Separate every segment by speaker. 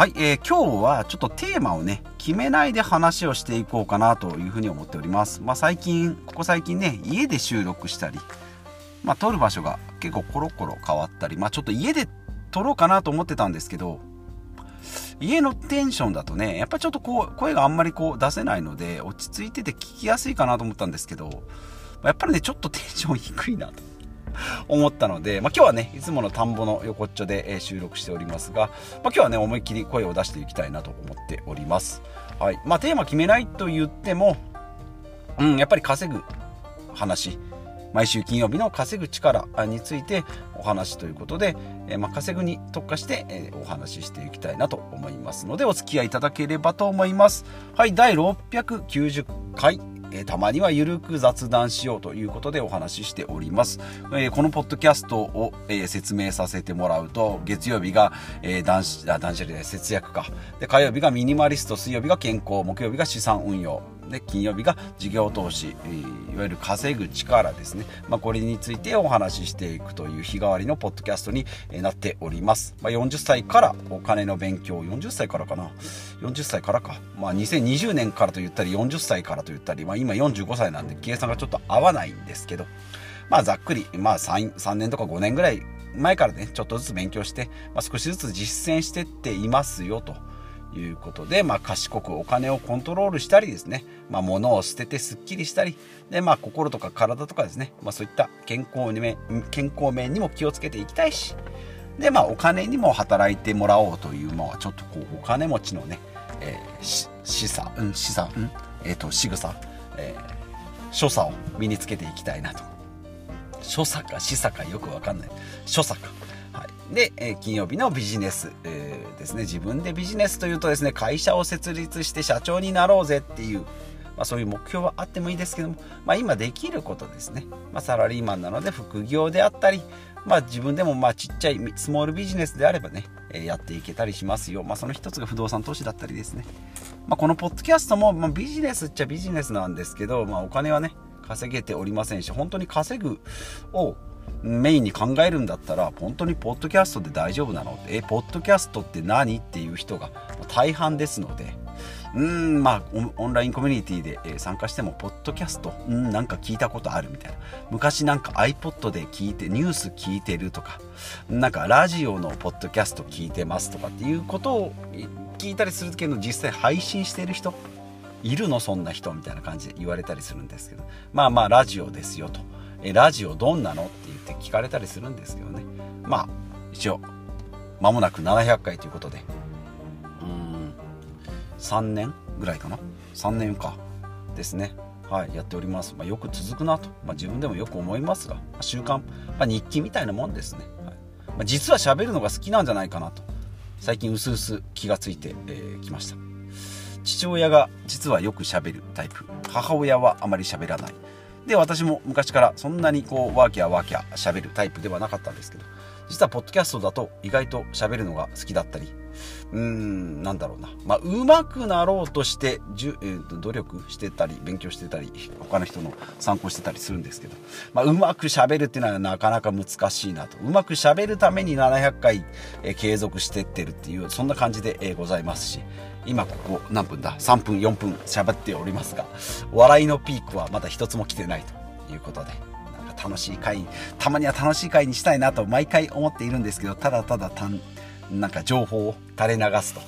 Speaker 1: はい、えー、今日はちょっとテーマをね、決めないで話をしていこうかなというふうに思っております。まあ最近、ここ最近ね、家で収録したり、まあ撮る場所が結構コロコロ変わったり、まあちょっと家で撮ろうかなと思ってたんですけど、家のテンションだとね、やっぱちょっとこう、声があんまりこう出せないので、落ち着いてて聞きやすいかなと思ったんですけど、やっぱりね、ちょっとテンション低いなと。思ったので、まあ、今日はねいつもの田んぼの横っちょで、え収録しておりますが、まあ、今日はね思いっきり声を出していきたいなと思っております、はい。まあ、テーマ決めないと言っても、うん、やっぱり稼ぐ話。毎週金曜日の稼ぐ力についてお話ということで、えまあ、稼ぐに特化して、えお話ししていきたいなと思いますのでお付き合いいただければと思います。はい。第690回。えー、たまにはゆるく雑談しようということでお話ししております。えー、このポッドキャストを、えー、説明させてもらうと、月曜日が、え断子、あ、断捨離で節約か。で、火曜日がミニマリスト、水曜日が健康、木曜日が資産運用。で金曜日が事業投資、いわゆる稼ぐ力ですね、まあ、これについてお話ししていくという日替わりのポッドキャストになっております、まあ、40歳からお金の勉強40歳からかな。40歳からか、まあ、2020年からと言ったり40歳からと言ったり、まあ、今45歳なんで計算がちょっと合わないんですけど。まあざっくり、まあ3、3年とか5年ぐらい前からねちょっとずつ勉強して、まあ、少しずつ実践してっていますよと。いうことで、まあ、賢くお金をコントロールしたりですね、まあ、物を捨ててすっきりしたり。で、まあ、心とか体とかですね、まあ、そういった健康面健康面にも気をつけていきたいし。で、まあ、お金にも働いてもらおうという、まあ、ちょっとこうお金持ちのね、えー、示唆、うん、示唆、うん、えっ、ー、と仕草、えー、所作を身につけていきたいなと。所作か示唆かよくわかんない。所作か。で、え金曜日のビジネス、えー、ですね自分でビジネスというとですね会社を設立して社長になろうぜっていう、まあ、そういう目標はあってもいいですけども、まあ、今できることですね、まあ、サラリーマンなので副業であったり、まあ、自分でもまあちっちゃいスモールビジネスであればね、やっていけたりしますよ、まあ、その一つが不動産投資だったりですね、まあ、このポッドキャストも、まあ、ビジネスっちゃビジネスなんですけど、まあ、お金はね稼げておりませんし本当に稼ぐをメインに考えるんだったら本当にポッドキャストで大丈夫なの？えポッドキャストって何？っていう人が大半ですので。うんまあオンラインコミュニティで参加してもポッドキャストうんなんか聞いたことあるみたいな。昔なんか iPod で聞いてニュース聞いてるとかなんかラジオのポッドキャスト聞いてますとかっていうことを聞いたりするけど実際配信してる人いるの？そんな人？みたいな感じで言われたりするんですけど。まあまあラジオですよと。えラジオどんなの？って言って聞かれたりするんですけどね。まあ一応間もなく700回ということで。うん。3年ぐらいかな？3年か。ですね。はいやっております、まあ、よく続くなと、まあ、自分でもよく思いますが、まあ、習慣、まあ、日記みたいなもんですね、はい。まあ、実は喋るのが好きなんじゃないかなと。最近うすうす気がついてき、えー、ました。父親が実はよく喋るタイプ。母親はあまり喋らない。で私も昔からそんなにこうワーキャーワーキャー喋るタイプではなかったんですけど実はポッドキャストだと意外と喋るのが好きだったりうーんなんだろうな。まあ上手くなろうとしてじゅ、えー、努力してたり勉強してたり他の人の参考してたりするんですけど、まあ、うまく喋るっていうのはなかなか難しいなと。うまく喋るために700回、えー、継続してってるっていうそんな感じで、えー、ございますし今ここ何分だ？3分4分喋っておりますが笑いのピークはまだ一つも来てないということでなんか楽しい回たまには楽しい回にしたいなと毎回思っているんですけどただただなんか情報を垂れ流すという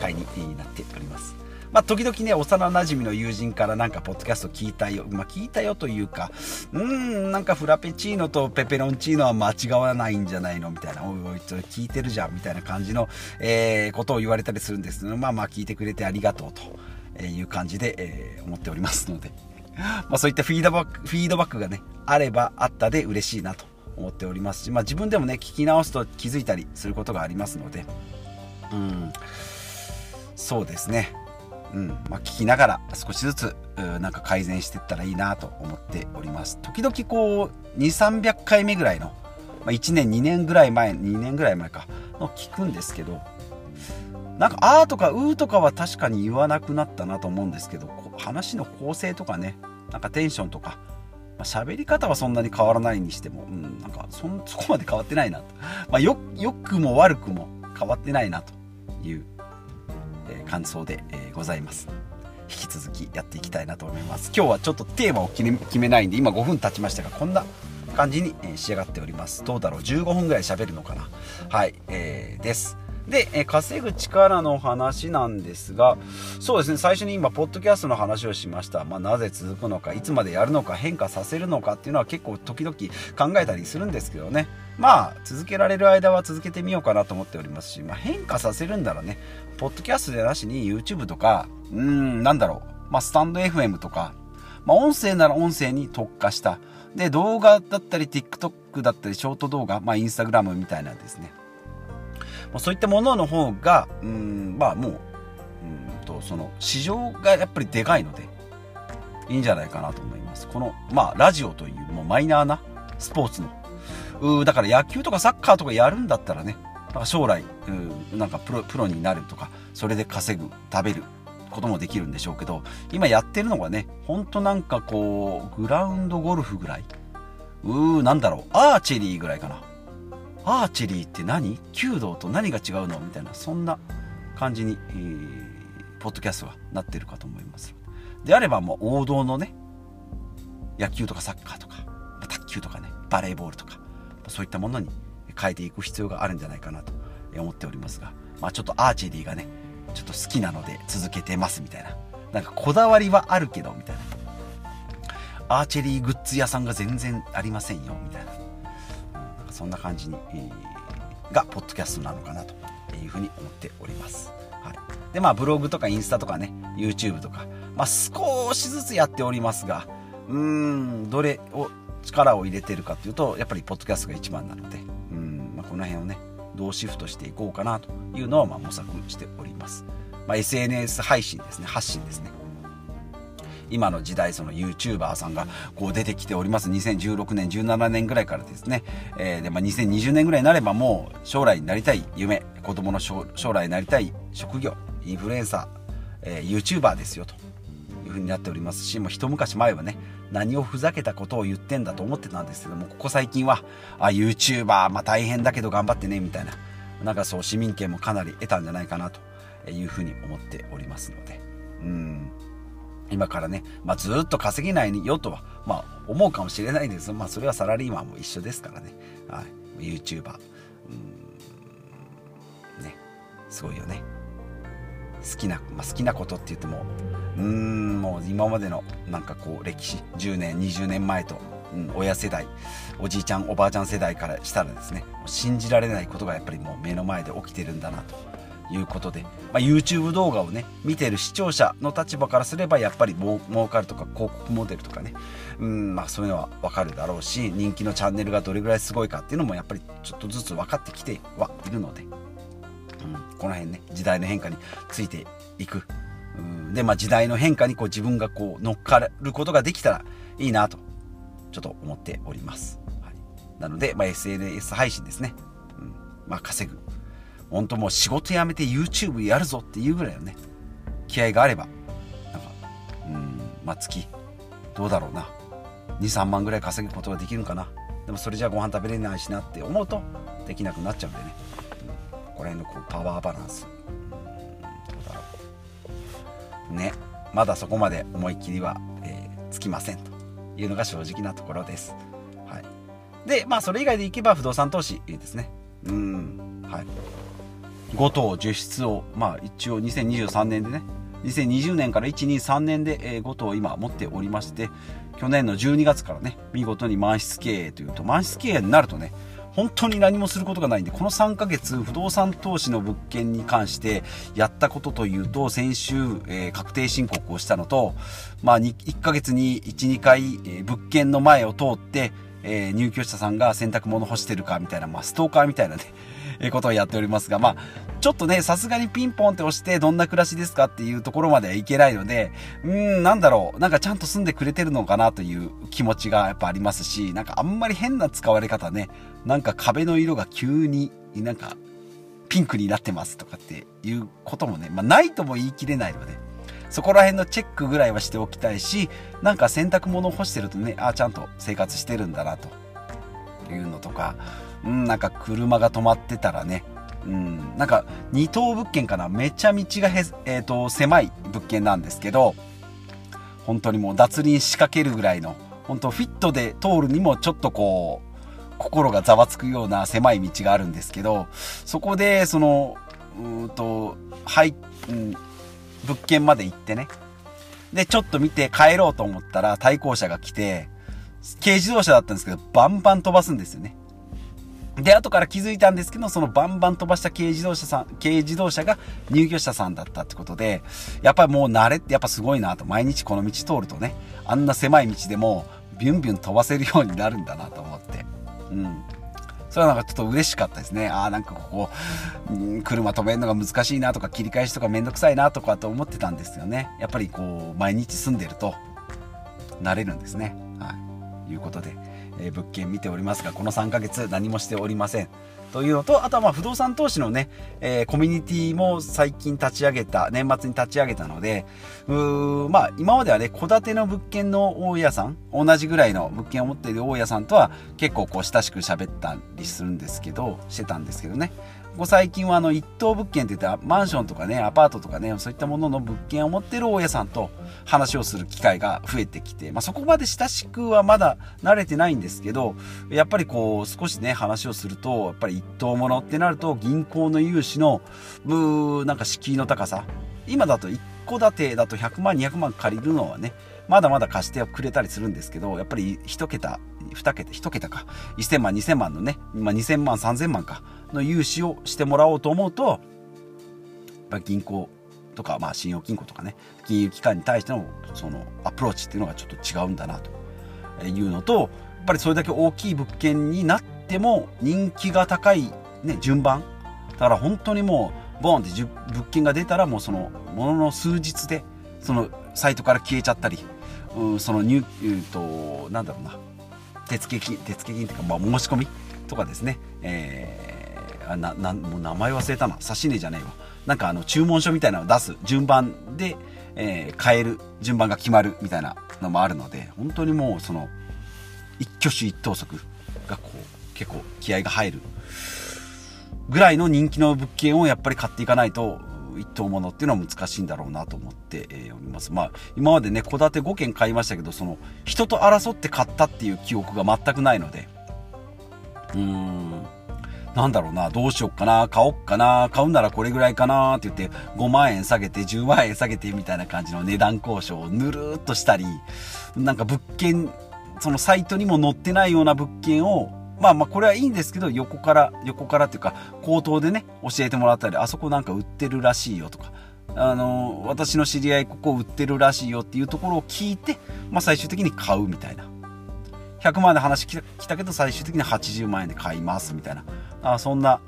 Speaker 1: 回になっております。まあ、時々ね、幼馴染の友人からなんか、ポッドキャスト聞いたよ。まあ、聞いたよというか、うーん、なんかフラペチーノとペペロンチーノは間違わないんじゃないの？みたいな、おいおい、それ聞いてるじゃん、みたいな感じの、えー、ことを言われたりするんですけど、まあまあ、聞いてくれてありがとうという感じで、えー、思っておりますので、まあ、そういったフィードバック、フィードバックがね、あればあったで嬉しいなと思っておりますし、まあ、自分でもね、聞き直すと気づいたりすることがありますので、うん、そうですね。うんまあ、聞きながら少しずつなんか改善していったらいいなと思っております。時々こう2300回目ぐらいの、まあ、1年2年ぐらい前2年ぐらい前かの聞くんですけどなんか「あ」とか「う」とかは確かに言わなくなったなと思うんですけど話の構成とかねなんかテンションとかまあ、喋り方はそんなに変わらないにしても、うん、なんかそそこまで変わってないなと、まあ、よ良くも悪くも変わってないなという、感想で、えございます。引き続きやっていきたいなと思います。今日はちょっとテーマを決めないんで今5分経ちましたがこんな感じに仕上がっております。どうだろう？15分ぐらい喋るのかな？はい、えー、です。で、え稼ぐ力の話なんですが、そうですね、最初に今、ポッドキャストの話をしました。まあ、なぜ続くのか、いつまでやるのか、変化させるのかっていうのは結構時々考えたりするんですけどね。まあ、続けられる間は続けてみようかなと思っておりますし、まあ、変化させるんだらね、ポッドキャストでなしに YouTube とか、うん、なんだろう、まあ、スタンド FM とか、まあ、音声なら音声に特化した。で、動画だったり、TikTok だったり、ショート動画、まあ、Instagram みたいなですね。まあ、そういったものの方が、うん、まあもう、うんと、その市場がやっぱりでかいので、いいんじゃないかなと思います。この、まあ、ラジオというもうマイナーなスポーツの。うだから野球とかサッカーとかやるんだったらね、なんか将来、うなんかプロプロになるとか、それで稼ぐ、食べることもできるんでしょうけど、今やってるのがね、ほんとなんかこう、グラウンドゴルフぐらい。うー、なんだろう、アーチェリーぐらいかな。アーチェリーって何？弓道と何が違うの？みたいなそんな感じに、えー、ポッドキャストはなってるかと思いますであればもう王道のね野球とかサッカーとか卓球とかねバレーボールとかそういったものに変えていく必要があるんじゃないかなと思っておりますが、まあ、ちょっとアーチェリーがねちょっと好きなので続けてますみたいな。なんかこだわりはあるけどみたいな。アーチェリーグッズ屋さんが全然ありませんよみたいな。そんな感じに、えー、がポッドキャストなのかなというふうに思っております。はい、でまあブログとかインスタとかね YouTube とか、まあ、少しずつやっておりますがうーんどれを力を入れてるかというとやっぱりポッドキャストが一番なのでうん、まあ、この辺をねどうシフトしていこうかなというのをま模索しております、まあ、SNS 配信ですね発信ですね。今の時代その YouTuber さんがこう出てきております。2016年17年ぐらいからですね、えー、で、まあ、2020年ぐらいになればもう将来になりたい夢子供の将来になりたい職業インフルエンサー、えー、YouTuber ですよと。いうふうになっておりますしもう一昔前はね何をふざけたことを言ってんだと思ってたんですけどもここ最近はあ YouTuber まあ大変だけど頑張ってねみたいななんかそう市民権もかなり得たんじゃないかなというふうに思っておりますのでうん今からね、まあ、ずっと稼げないよとは、まあ、思うかもしれないです。まあ、それはサラリーマンも一緒ですからね。はい。YouTuber。うん。ね。すごいよね。好きな、まあ、好きなことって言っても、うーん、もう今までのなんかこう、歴史、10年、20年前と、うん、親世代、おじいちゃん、おばあちゃん世代からしたらですね、信じられないことがやっぱりもう目の前で起きてるんだなと。いうことで、まあ、YouTube 動画をね見てる視聴者の立場からすればやっぱりも儲かるとか広告モデルとかねうんまあそういうのは分かるだろうし人気のチャンネルがどれぐらいすごいかっていうのもやっぱりちょっとずつ分かってきてはいるので、この辺ね時代の変化についていく。うんでまあ時代の変化にこう自分がこう乗っかることができたらいいなとちょっと思っております、はい、なので、まあ、SNS 配信ですね、うんまあ、稼ぐ。本当もう仕事辞めて YouTube やるぞっていうぐらいのね気合があればなんかうんまあ月どうだろうな。23万ぐらい稼ぐことができるんかな。でもそれじゃご飯食べれないしなって思うとできなくなっちゃうんでね、ここら辺のこうパワーバランス、どうだろう。ね。まだそこまで思い切りは、えー、つきませんというのが正直なところです。はい、でまあそれ以外でいけば不動産投資ですね。うん。はい。5棟10室を、まあ一応2023年でね、2020年から123年で5棟今持っておりまして、去年の12月からね、見事に満室経営というと、満室経営になるとね、本当に何もすることがないんで、この3ヶ月、不動産投資の物件に関してやったことというと、先週、えー、確定申告をしたのと、まあ、1ヶ月に1、2回、えー、物件の前を通って、えー、入居者さんが洗濯物干してるかみたいな、まあ、ストーカーみたいなね、えことをやっておりますが、まあ、ちょっとね、さすがにピンポンって押してどんな暮らしですかっていうところまではいけないので、うーん、なんだろう、なんかちゃんと住んでくれてるのかなという気持ちがやっぱありますし、なんかあんまり変な使われ方ね、なんか壁の色が急になんかピンクになってますとかっていうこともね、まあないとも言い切れないので、そこら辺のチェックぐらいはしておきたいし、なんか洗濯物を干してるとね、ああ、ちゃんと生活してるんだなというのとか、うん、なんか車が止まってたらね、うん、なんか2棟物件かな。めちゃ道がへ、えーと、狭い物件なんですけど本当にもう脱輪仕掛けるぐらいの本当フィットで通るにもちょっとこう心がざわつくような狭い道があるんですけどそこでそのうんとはい、うん、物件まで行ってね。でちょっと見て帰ろうと思ったら対向車が来て軽自動車だったんですけどバンバン飛ばすんですよね。で、後から気づいたんですけど、そのバンバン飛ばした軽自動車さん、軽自動車が入居者さんだったってことで、やっぱりもう慣れってやっぱすごいなと、毎日この道通るとね、あんな狭い道でも、ビュンビュン飛ばせるようになるんだなと思って。うん。それはなんかちょっと嬉しかったですね。ああ、なんかここ、うん、車止めるのが難しいなとか、切り返しとかめんどくさいなとかと思ってたんですよね。やっぱりこう、毎日住んでると、慣れるんですね。はい。いうことで。え物件見ておりますがこの3ヶ月何もしておりません。というのとあとはま不動産投資のね、えー、コミュニティも最近立ち上げた年末に立ち上げたのでうーまあ今まではね戸建ての物件の大家さん同じぐらいの物件を持っている大家さんとは結構こう親しく喋ったりするんですけどしてたんですけどね。ここ最近はあの一棟物件って言ってマンションとかねアパートとかねそういったものの物件を持ってる大家さんと話をする機会が増えてきて、まあ、そこまで親しくはまだ慣れてないんですけどやっぱりこう少しね話をするとやっぱり一棟物ってなると銀行の融資のなんか敷居の高さ今だと一戸建てだと100万200万借りるのはねまだまだ貸してくれたりするんですけどやっぱり1桁2桁1桁か。1000万2000万のね、まあ、2000万3000万か。の融資をしてもらおうと思うと、やっぱり銀行とか、まあ、信用金庫とかね、金融機関に対してのそのアプローチっていうのがちょっと違うんだなというのと、やっぱりそれだけ大きい物件になっても人気が高い、ね、順番。だから本当にもう、ボーンって物件が出たらもうそのものの数日でそのサイトから消えちゃったり、うん、その入、えー、と、なんだろうな、手付金、手付金っていうか、まあ、申し込みとかですね、えーななもう名前忘れたな。指値じゃねえわ。なんかあの注文書みたいなのを出す順番で、えー、変える順番が決まるみたいなのもあるので本当にもうその一挙手一投足がこう結構気合が入るぐらいの人気の物件をやっぱり買っていかないと一等物っていうのは難しいんだろうなと思っております。まあ、今までね、戸建て5軒買いましたけど、その、人と争って買ったっていう記憶が全くないので、うーん、なんだろうな、どうしよっかな、買おっかな、買うならこれぐらいかなって言って、5万円下げて、10万円下げてみたいな感じの値段交渉をぬるーっとしたり、なんか物件、そのサイトにも載ってないような物件を、まあまあこれはいいんですけど、横から、横からっていうか、口頭でね、教えてもらったり、あそこなんか売ってるらしいよとか、あの、私の知り合いここ売ってるらしいよっていうところを聞いて、まあ最終的に買うみたいな。100万円で話来たけど最終的に80万円で買いますみたいなあそんな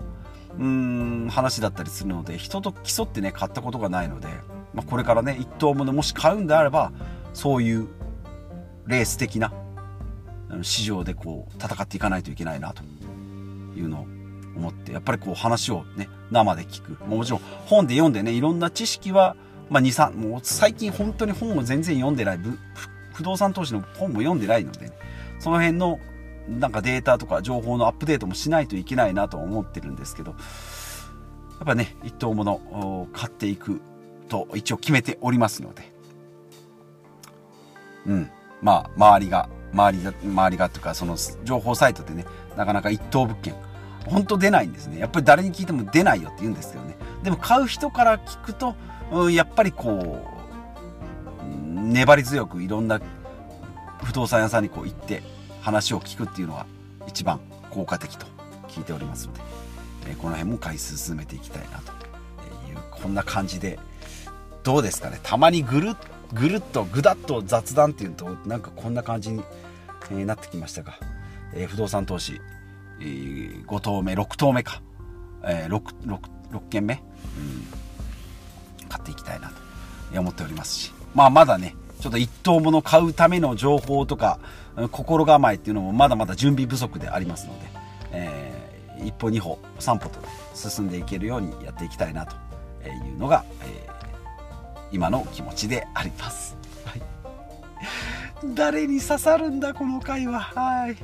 Speaker 1: うん話だったりするので人と競ってね買ったことがないので、まあ、これからね1等もねもし買うんであればそういうレース的な市場でこう戦っていかないといけないなというのを思ってやっぱりこう話をね生で聞く。もちろん本で読んでねいろんな知識は、まあ、23もう最近本当に本を全然読んでない不動産投資の本も読んでないので、ね、その辺のなんかデータとか情報のアップデートもしないといけないなと思ってるんですけど、やっぱね、一等物を買っていくと一応決めておりますので、うん、まあ、周りが、周りが、周りがというか、その情報サイトでね、なかなか一等物件、本当出ないんですね。やっぱり誰に聞いても出ないよって言うんですけどね。でも買う人から聞くと、うん、やっぱりこう、粘り強くいろんな不動産屋さんにこう行って話を聞くっていうのが一番効果的と聞いておりますので、えこの辺も回数進めていきたいなと。いうこんな感じでどうですかね。たまにぐるっぐるっとぐだっと雑談っていうとなんかこんな感じに、えなってきましたが、え不動産投資、え5棟目6棟目か、え 6, 6, 6件目、うん、買っていきたいなと思っておりますし。まあまだねちょっと1棟もの買うための情報とか、心構えっていうのもまだまだ準備不足でありますので、えー、一歩二歩三歩と進んでいけるようにやっていきたいなというのが、えー、今の気持ちであります。はい、誰に刺さるんだこの回は？はい。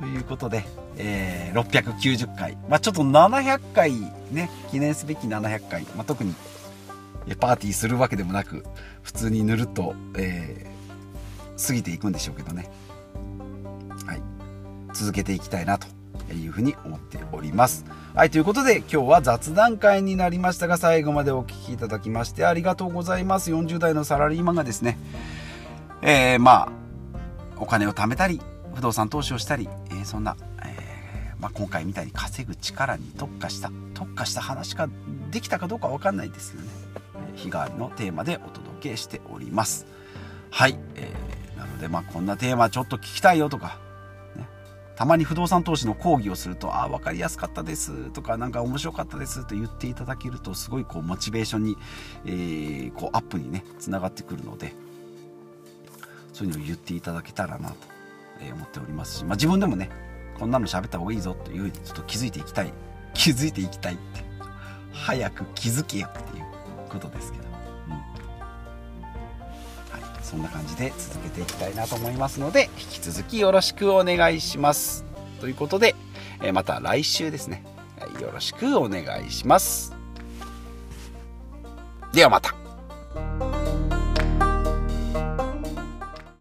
Speaker 1: ということで、えー、690回、まあ、ちょっと700回ね記念すべき700回、まあ、特にパーティーするわけでもなく普通にぬるっと、えー、過ぎていくんでしょうけどね、はい、続けていきたいなというふうに思っております。はい、ということで今日は雑談会になりましたが最後までお聴きいただきましてありがとうございます。40代のサラリーマンがですね、えー、まあお金を貯めたり不動産投資をしたり、えー、そんな、えー、まあ、今回みたいに稼ぐ力に特化した特化した話ができたかどうか分かんないですよね。日替わりのテーマでお届けしております。はい、えー、のでまあこんなテーマちょっと聞きたいよとかね。たまに不動産投資の講義をすると「ああ分かりやすかったです」とか「何か面白かったです」と言っていただけるとすごいこうモチベーションに、えー、こうアップにねつながってくるのでそういうのを言っていただけたらなと思っておりますし、まあ、自分でもねこんなの喋った方がいいぞというふうにちょっと気づいていきたい気づいていきたいって早く気づけよっていうことですけど、そんな感じで続けていきたいなと思いますので引き続きよろしくお願いします。ということで、えまた来週ですね。よろしくお願いします。ではまた。